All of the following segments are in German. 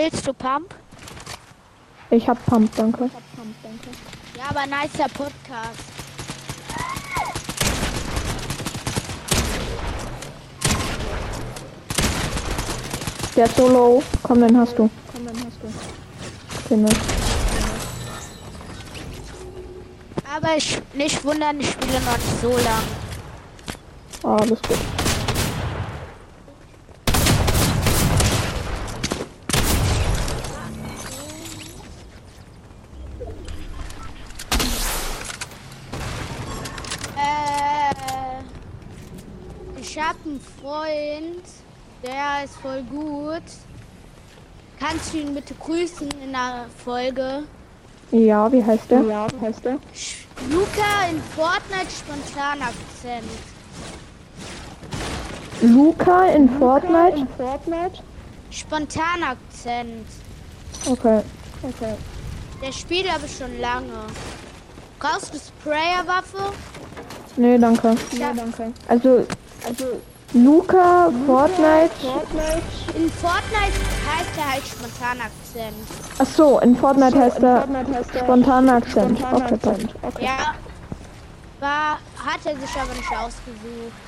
Willst du Pump? Ich hab Pump, danke. Ja, aber nicer Podcast. Der ist so low. Komm, den hast du. Den ist. Aber ich nicht wundern, ich spiele noch nicht so lang. Ah, alles gut. Äh, ich habe einen Freund, der ist voll gut. Kannst du ihn bitte grüßen in der Folge? Ja, wie heißt der? Ja, wie heißt der? Sch- Luca in Fortnite Spontanakzent. Luca in Fortnite? Fortnite? Spontanakzent. Okay. Okay. Der spielt aber schon lange. Brauchst du Sprayerwaffe? Nee, danke. Ja. danke. Also, also Luca, Fortnite. In Fortnite heißt er halt Spontanakzent. Ach so, in Fortnite heißt er spontaner Akzent. Okay, passt. Ja. War, hat er sich aber nicht ausgesucht.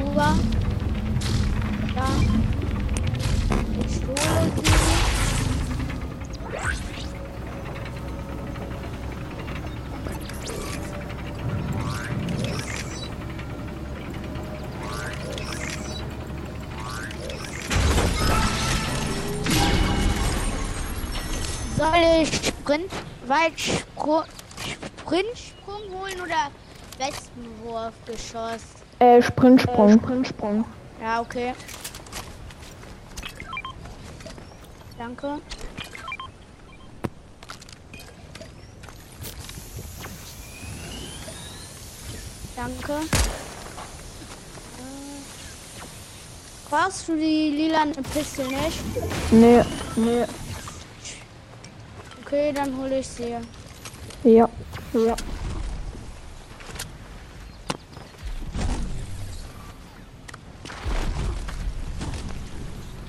Truhe. Da. Sie. Soll ich Sprint, Weitsprung, Sprintsprung holen oder Wespenwurfgeschoss? Äh, Sprintsprung. Sprintsprung. Ja, okay. Danke. Danke. Äh, Brauchst du die lilane Pistole nicht? Nee, nee. Okay, dann hole ich sie. Ja. Ja.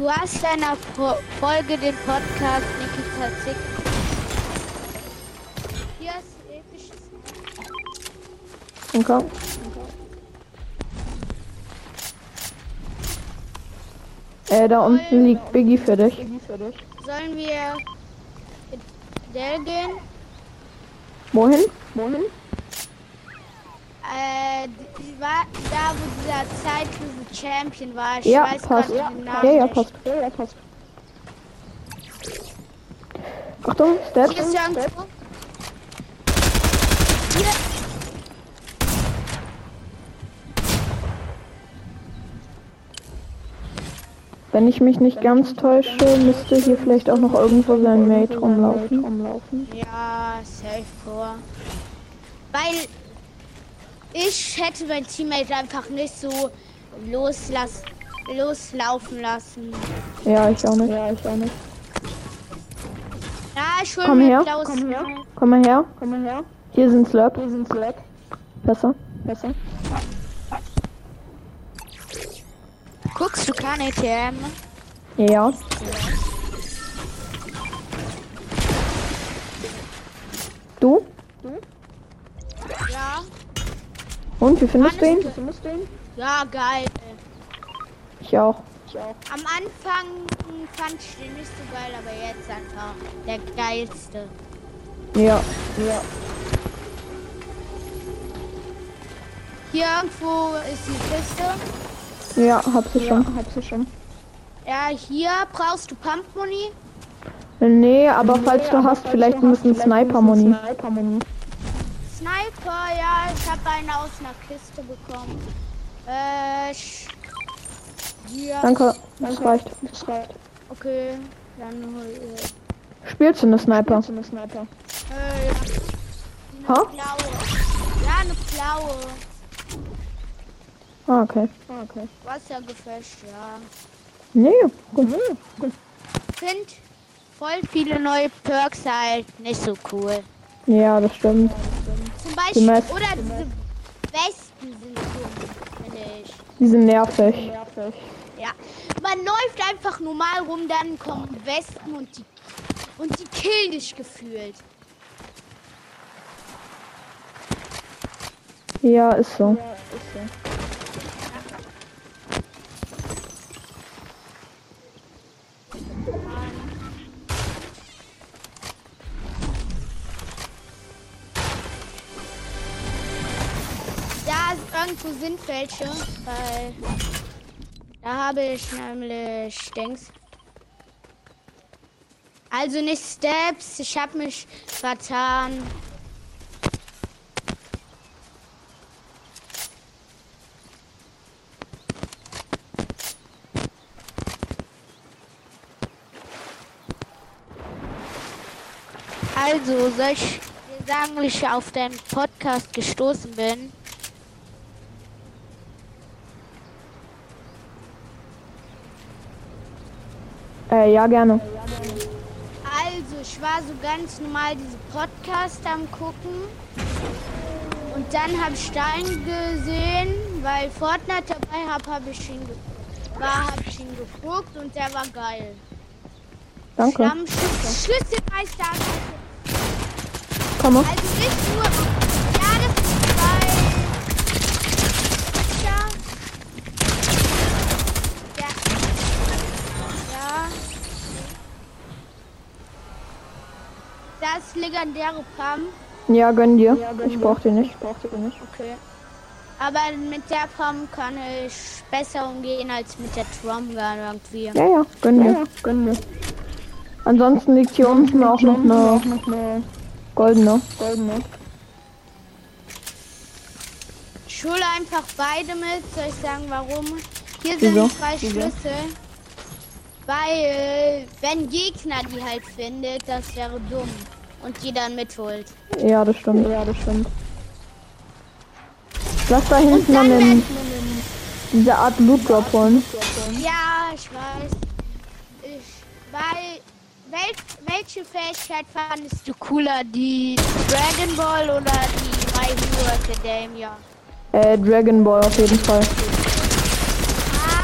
Du hast in einer Pro Folge den Podcast Nikita Zick. Hier ist episches. Okay. Äh, da unten liegt Biggie für dich. Sollen wir in Dell gehen? Wohin? Wohin? Äh, die war da, wo dieser zeitlose Champion war. Ich Ja, weiß passt. Ja, ja, passt. Ja, ja, passt. Achtung, Step. Hier ist. Hier. Wenn ich mich nicht ganz täusche, müsste hier vielleicht auch noch irgendwo sein Mate rumlaufen. Ja, safe vor. Weil ich hätte mein Teammate einfach nicht so loslass loslaufen lassen. Ja, ich auch nicht. Ja, ich auch nicht. Ja, ich Komm mir her, blaues komm her. Komm mal her. Komm mal her. Hier sind Slurp. Hier sind Slurp. Besser. Besser. Guckst du kein ATM? Ja. Du? Und wie findest du ihn? Ja, geil. Ich auch. Am Anfang fand ich den nicht so geil, aber jetzt einfach der geilste. Ja. Ja. Hier irgendwo ist die Kiste. Ja, hab sie schon. Hab sie schon. Ja, hier brauchst du Pumpmuni. Nee, aber falls du hast, vielleicht ein bisschen Sniper-Muni. Sniper, ja, ich habe eine aus einer Kiste bekommen. Äh, hier. Danke. Das reicht. Das reicht. Okay, dann hol ich. Spielst du eine Sniper? Äh, ja. Ha? Blaue. Ja, eine blaue. Ah, okay. Wassergefecht, ja. Nee, gut. Ich finde voll viele neue Perks halt nicht so cool. Ja, das stimmt. Zum Beispiel, meisten- oder diese Westen sind finde ich. Die sind nervig. Ja, man läuft einfach normal rum, dann kommen Westen und die und die killen dich gefühlt. Ja, ist so. Da ist irgendwo sind welche, weil da habe ich nämlich Dings. Also nicht Steps, ich habe mich vertan. Also, soll ich dir sagen, wie ich auf deinen Podcast gestoßen bin? Äh, ja, gerne. Also, ich war so ganz normal diese Podcast am gucken. Und dann habe ich Stein gesehen, weil Fortnite dabei hab, habe ich ihn war, habe ich ihn geguckt und der war geil. Danke. Schlüsselmeister. Komm. Also nicht nur. Ja, das ist bei. Ja. Ja. Ja. Das ist legendäre Pam. Ja, gönn dir. Ich brauch die nicht. Okay. Aber mit der Pam kann ich besser umgehen als mit der Trumgun irgendwie. Ja, ja, gönn dir. Gönn dir. Ansonsten liegt hier unten auch noch eine goldene. Ich hole einfach beide mit. Soll ich sagen, warum? Hier Wieso? sind zwei Schlüssel. Weil, wenn Gegner die halt findet, das wäre dumm. Und die dann mitholt. Ja, das stimmt. Ja, das stimmt. Lass da hinten an den, diese Art Loot Drop holen. Ja, ich weiß. Ich, weil, wel, welche Fähigkeit fandest du cooler? Die Dragon Ball oder die My Hero Academia? Äh, Dragon Ball auf jeden Fall. Ah,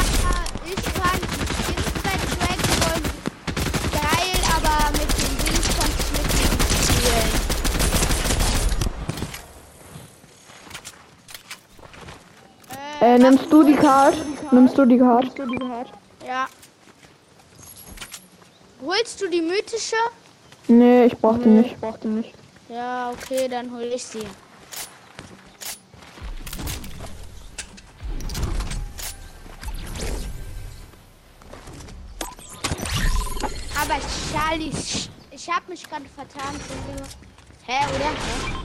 ich fand die Skins bei Dragon Ball geil, aber mit dem Ding konnte ich mit dem spielen. Äh, nimmst du die Card? Nimmst du die Card? Ja. Holst du die mythische? Nee, ich brauch die nicht. Ja, okay, dann hol ich sie. Aber Charlie, ich, ich habe mich gerade vertan. Hä, oder? Hä?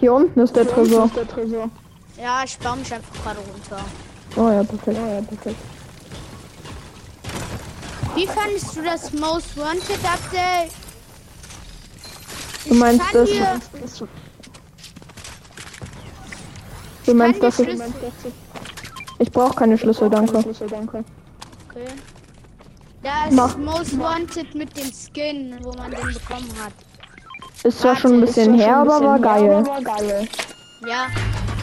Hier unten ist der Tresor. Ja, ich baue mich einfach gerade runter. Oh ja, perfekt. Oh, ja, perfekt. Wie fandest du das Most Wanted Update? Du meinst das? dir- Du meinst das? Ich, Schlüssel- ich brauche keine Schlüssel, danke. Okay. Da Mach. ist Most Wanted mit dem Skin, wo man den bekommen hat. Ist zwar schon ein bisschen her, aber war geil. Ja.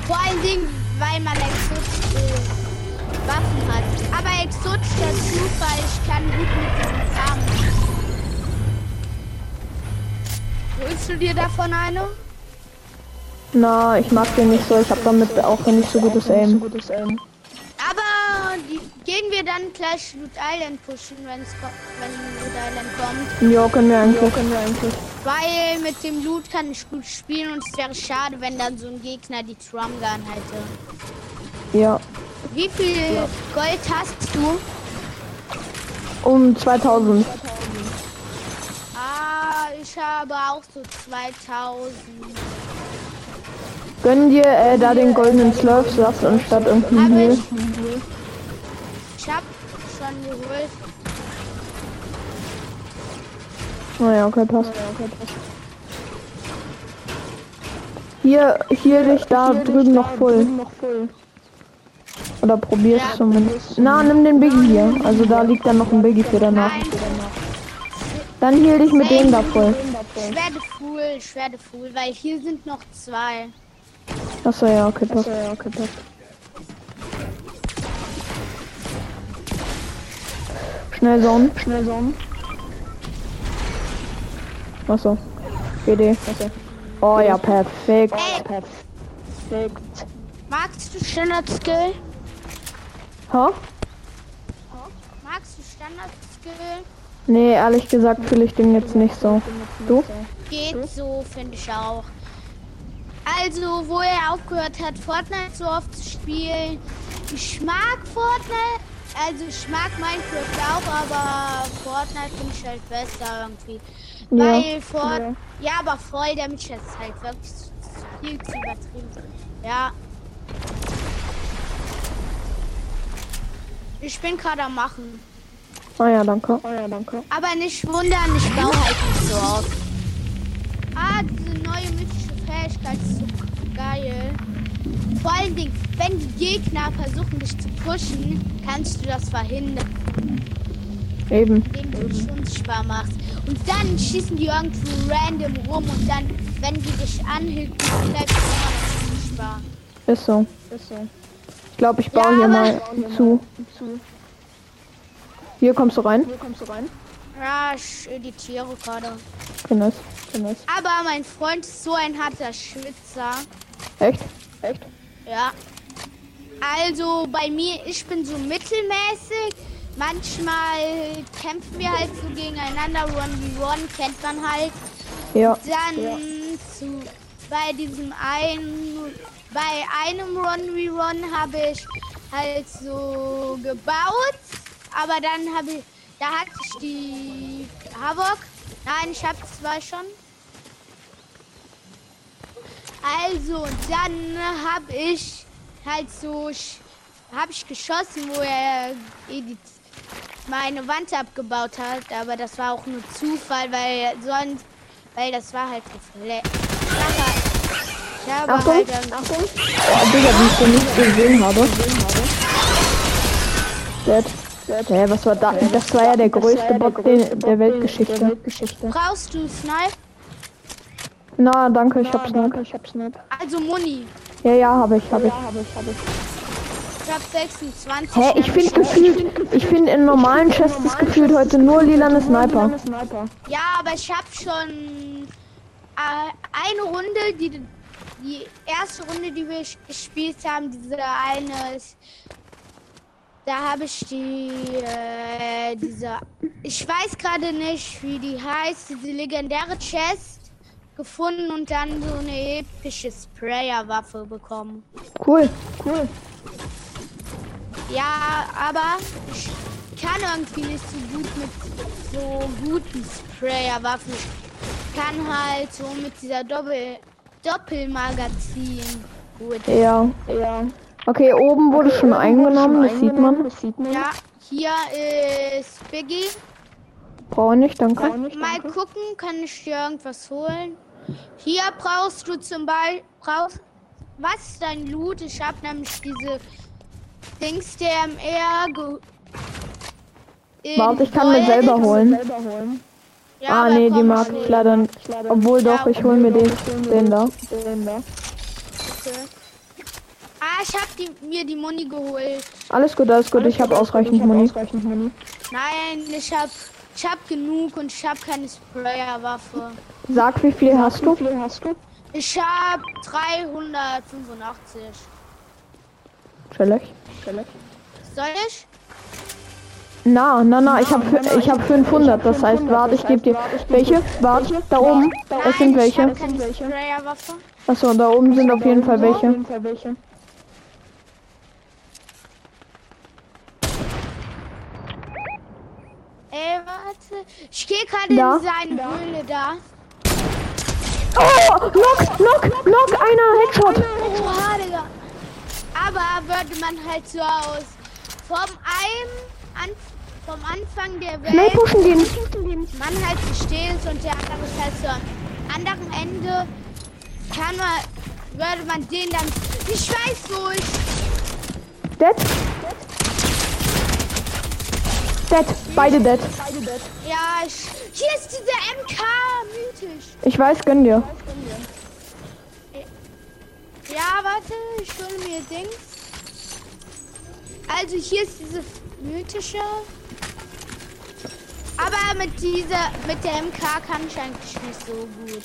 Vor allen Dingen, weil man exotische Waffen hat. Aber exotisch dazu, weil ich kann gut mit diesem Arm. Holst du dir davon eine? Na, ich mag den nicht so. Ich habe damit auch nicht so gutes Aim. Die, gehen wir dann gleich Loot Island pushen, wenn's wenn Loot Island kommt. Ja, können wir eigentlich. Weil mit dem Loot kann ich gut spielen und es wäre schade, wenn dann so ein Gegner die Trumgun hätte. Ja. Wie viel Gold hast du? Um 2000. Ah, ich habe auch so 2000. Gönn dir äh, da den goldenen Slurf-Saft anstatt irgendeinen Habe geholt. Naja, okay, passt. Hier, hier dich da drüben noch voll. Oder probier's Ja. zumindest. Na, nimm den Biggie hier. Also da liegt dann noch ein Biggie für danach. Nein, Dann heal dich mit dem da voll. ich werde full, ich werde full, weil hier sind noch zwei. Achso, ja, okay, passt. okay, passt. Schnell Zone. Schnell Zone. Achso. GD. Oh ja, perfekt. Ey. Perfekt. Magst du Standard Skill? Ha? Magst du Standard Skill? Nee, ehrlich gesagt fühle ich den jetzt nicht so. Du? Geht so, finde ich auch. Also, wo er aufgehört hat, Fortnite so oft zu spielen. Ich mag Fortnite. Also, ich mag Minecraft auch, aber Fortnite finde ich halt besser irgendwie. Ja. Weil Fort ja. aber voll, der mich jetzt halt wirklich viel zu übertrieben. Ja. Ich bin gerade am Machen. Ah ja, danke. Ah ja, danke. Aber nicht wundern, ich baue halt nicht so auf. Ah, diese neue mythische Fähigkeit ist so geil. Vor allen Dingen, wenn die Gegner versuchen, dich zu pushen, kannst du das verhindern, Eben. indem du dich unsichtbar machst. Und dann schießen die irgendwo random rum und dann, wenn die dich anhilfen, bleibst du unsichtbar. Ist so. Ist so. Ich glaube, ich baue Ja, hier mal zu. Hier kommst du rein. Hier kommst du rein. Ja, ich editiere gerade. Genuss. Genuss. Aber mein Freund ist so ein harter Schwitzer. Echt? Echt? Ja. Also bei mir, ich bin so mittelmäßig. Manchmal kämpfen wir halt so gegeneinander. One kennt man halt. Ja. Dann zu bei diesem einen, bei einem One habe ich halt so gebaut. Aber dann habe ich, da hatte ich die Havok. Nein, ich habe zwei schon. Also, dann habe ich halt so, habe ich geschossen, wo er eh die, meine Wand abgebaut hat, aber das war auch nur Zufall, weil sonst, weil das war halt gefle- flacher. Ich habe Achtung, halt dann, Achtung. Oh, Digga, wie ich den nicht gesehen habe. Dead. Hä, was war da? Das war ja der größte den- der Weltgeschichte. brauchst du Snipe? Na, danke, ich hab Snipe. Ich hab Snipe. Also Muni. Ja, ja, habe ich, habe ich. Ich habe 26. Hä, ich finde gefühlt, ich finde in normalen Chests ist gefühlt heute nur lilane Sniper. Ja, aber ich habe schon äh, eine Runde, die die erste Runde, die wir gespielt haben, diese eine ist, da habe ich die äh, diese ich weiß gerade nicht, wie die heißt, diese legendäre Chest gefunden und dann so eine epische Sprayer-Waffe bekommen. Cool, cool. Ja, aber ich kann irgendwie nicht so gut mit so guten Sprayer-Waffen. Ich kann halt so mit dieser Doppel Doppelmagazin gut. Ja, ja. Okay, oben wurde schon eingenommen, das sieht man. Ja, hier ist Biggie. Brauche ich nicht, danke. Mal gucken, kann ich dir irgendwas holen? Hier brauchst du zum Beispiel brauchst was ist dein Loot? Ich hab nämlich diese Dings ge- in Warte, ich kann mir selber holen. Ja, Ah, nee, die mag ich leider nicht. Obwohl doch, ich hol mir den, den da. Okay. Ah, ich hab die, mir die Muni geholt. Alles gut, alles gut, ich habe ausreichend Muni. Nein, ich hab, ich hab genug und ich hab keine Sprayer-Waffe. Sag, wie viel hast du? Ich hab 385. Chillig. Soll ich? Na, na, na, ich habe ich hab 500, das heißt, warte, ich gebe dir. Welche? Warte, da oben. Es sind Nein, welche. Achso, da oben sind auf jeden Fall welche. Ey, warte. Ich gehe gerade in seine Höhle da. Oh, knock, knock, knock, einer, Headshot. Oha, Digga. Aber würde man halt so aus. Vom einem an, vom Anfang der Schnell Welt. pushen den. Man halt so stehen und der andere ist halt so am anderen Ende. Kann man, würde man den dann. Ich weiß wo ich. Dead. Dead. Beide dead. Ja, ich, hier ist dieser MK mythisch. Ich weiß, gönn dir. Ja, warte, ich hole mir Dings. Also hier ist diese mythische. Aber mit dieser, mit der MK kann ich eigentlich nicht so gut.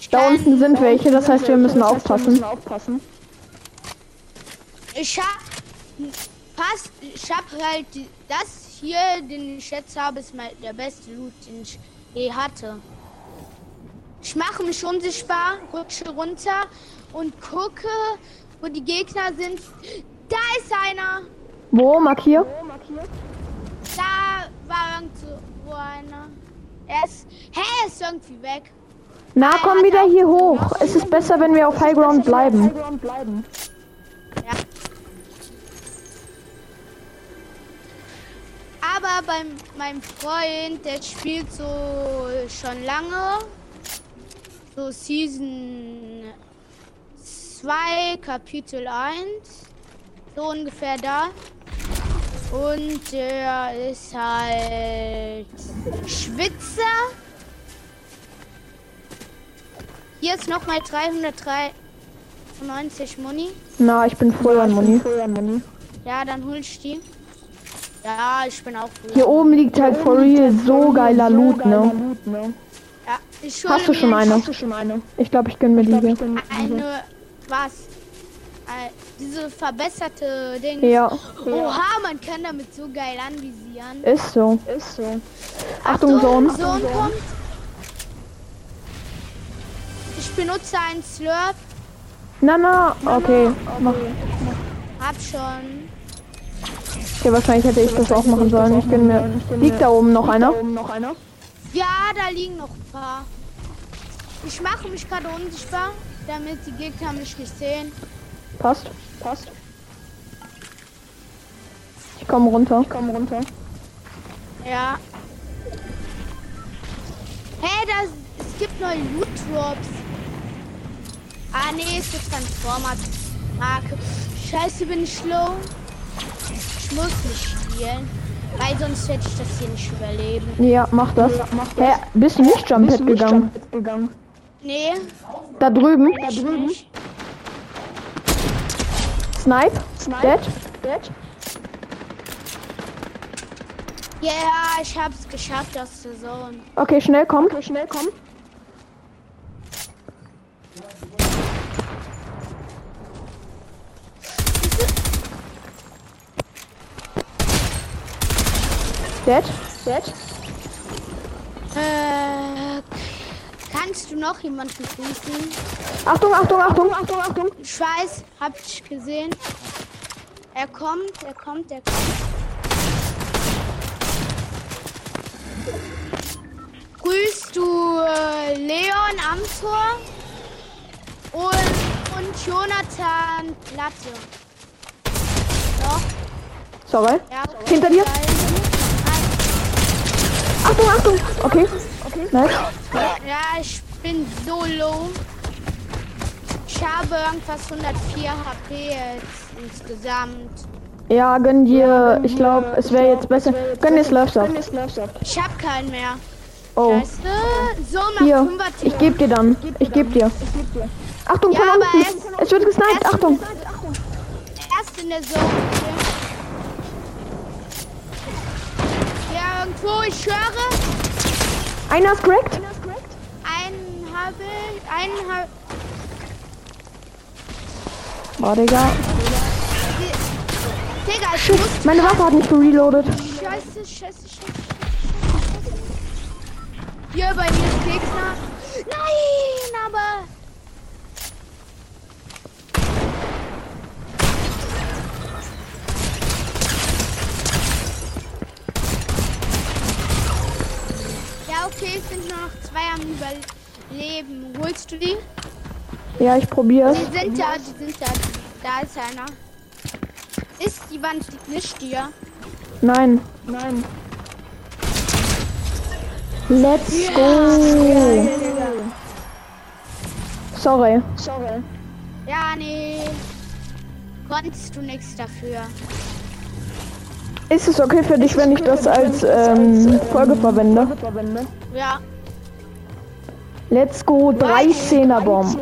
Ich Da unten sind welche, das heißt, wir müssen aufpassen. Ich hab fast, ich hab halt die, das hier, den ich jetzt habe, ist mein, der beste Loot, den ich je hatte. Ich mache mich unsichtbar, rutsche runter und gucke, wo die Gegner sind. Da ist einer. Wo? Markier? Da war irgendwo einer. Er ist, hä, er ist irgendwie weg. Na, komm wieder hier hoch. Es ist besser, wenn wir auf High Ground bleiben. Bei meinem Freund, der spielt so schon lange. So Season 2, Kapitel 1. So ungefähr da. Und der ist halt Schwitzer. Hier ist nochmal 393 Muni. Na, ich bin voll an Moni. Ja, dann hol ich die. Ja, ich bin auch gut. Hier oben liegt halt for real so geiler Loot, ne? Ja, ich Hast du schon mir eine? Ich glaube, ich gönn mir die hier. Eine, was? Äh, diese verbesserte Ding. Ja, Oha, man kann damit so geil anvisieren. ist so. Achtung, Zone. Sohn kommt. Ich benutze einen Slurp. Na, na, okay. Mach. Hab schon. Okay, wahrscheinlich hätte ich das auch machen sollen. Ich gönn mir. Liegt da oben noch einer? Ja, da liegen noch ein paar. Ich mache mich gerade unsichtbar, damit die Gegner mich nicht sehen. Passt. Passt. Ich komme runter. Ich komme runter. Ja. Hey, das, es gibt neue Loot Drops. Ah, nee, es ist Transformer Marke. Scheiße, bin ich slow. Ich muss nicht spielen, weil sonst hätte ich das hier nicht überleben. Ja, mach das. Hä, bist du nicht Jump Pad gegangen? Nee, Da drüben. da drüben. Snipe. Dead. Ja, ich hab's geschafft aus der Zone. Okay, schnell komm. Schnell komm. Dead. Dead. Äh, kannst du noch jemanden grüßen? Achtung, Achtung, Achtung, Achtung, Achtung. Ich weiß, hab ich gesehen. Er kommt, er kommt, er kommt. Grüßt du äh, Leon am Tor und, und Jonathan Platte. Doch, Sorry. ja. Hinter dir? Nein, Achtung, Achtung. Okay. Okay. Nice. Ja, ich bin so low. Ich habe irgendwas 104 HP jetzt insgesamt. Ja, gönn dir. Ich glaube, es wäre jetzt besser. Gönn dir Slurfs ab. Ich habe keinen mehr. Oh. Weißt du? So nach Hier. 5er Ich geb dir dann. Ich geb dir. Achtung, Ja, von unten. erst- Es wird gesniped. Achtung. Erst in der Zone. Irgendwo, ich höre. Einer ist cracked. Einen habe ich. Einen habe Oh, Digga. Digga, ich muss. Meine Waffe hat nicht gereloadet. Scheiße, scheiße, scheiße, scheiße. Hier bei mir ist Gegner. Nein, aber. Ja, okay, es sind nur noch zwei am Überleben. Holst du die? Ja, ich probier's. Die sind da, die sind da. Da ist einer. Ist die Wand nicht dir? Nein. Nein. Let's go. Sorry. Ja, nee. konntest du nichts dafür. Ist es okay für dich, wenn ich das als ähm, Folge verwende? Ja. Let's go, 13er Bomben.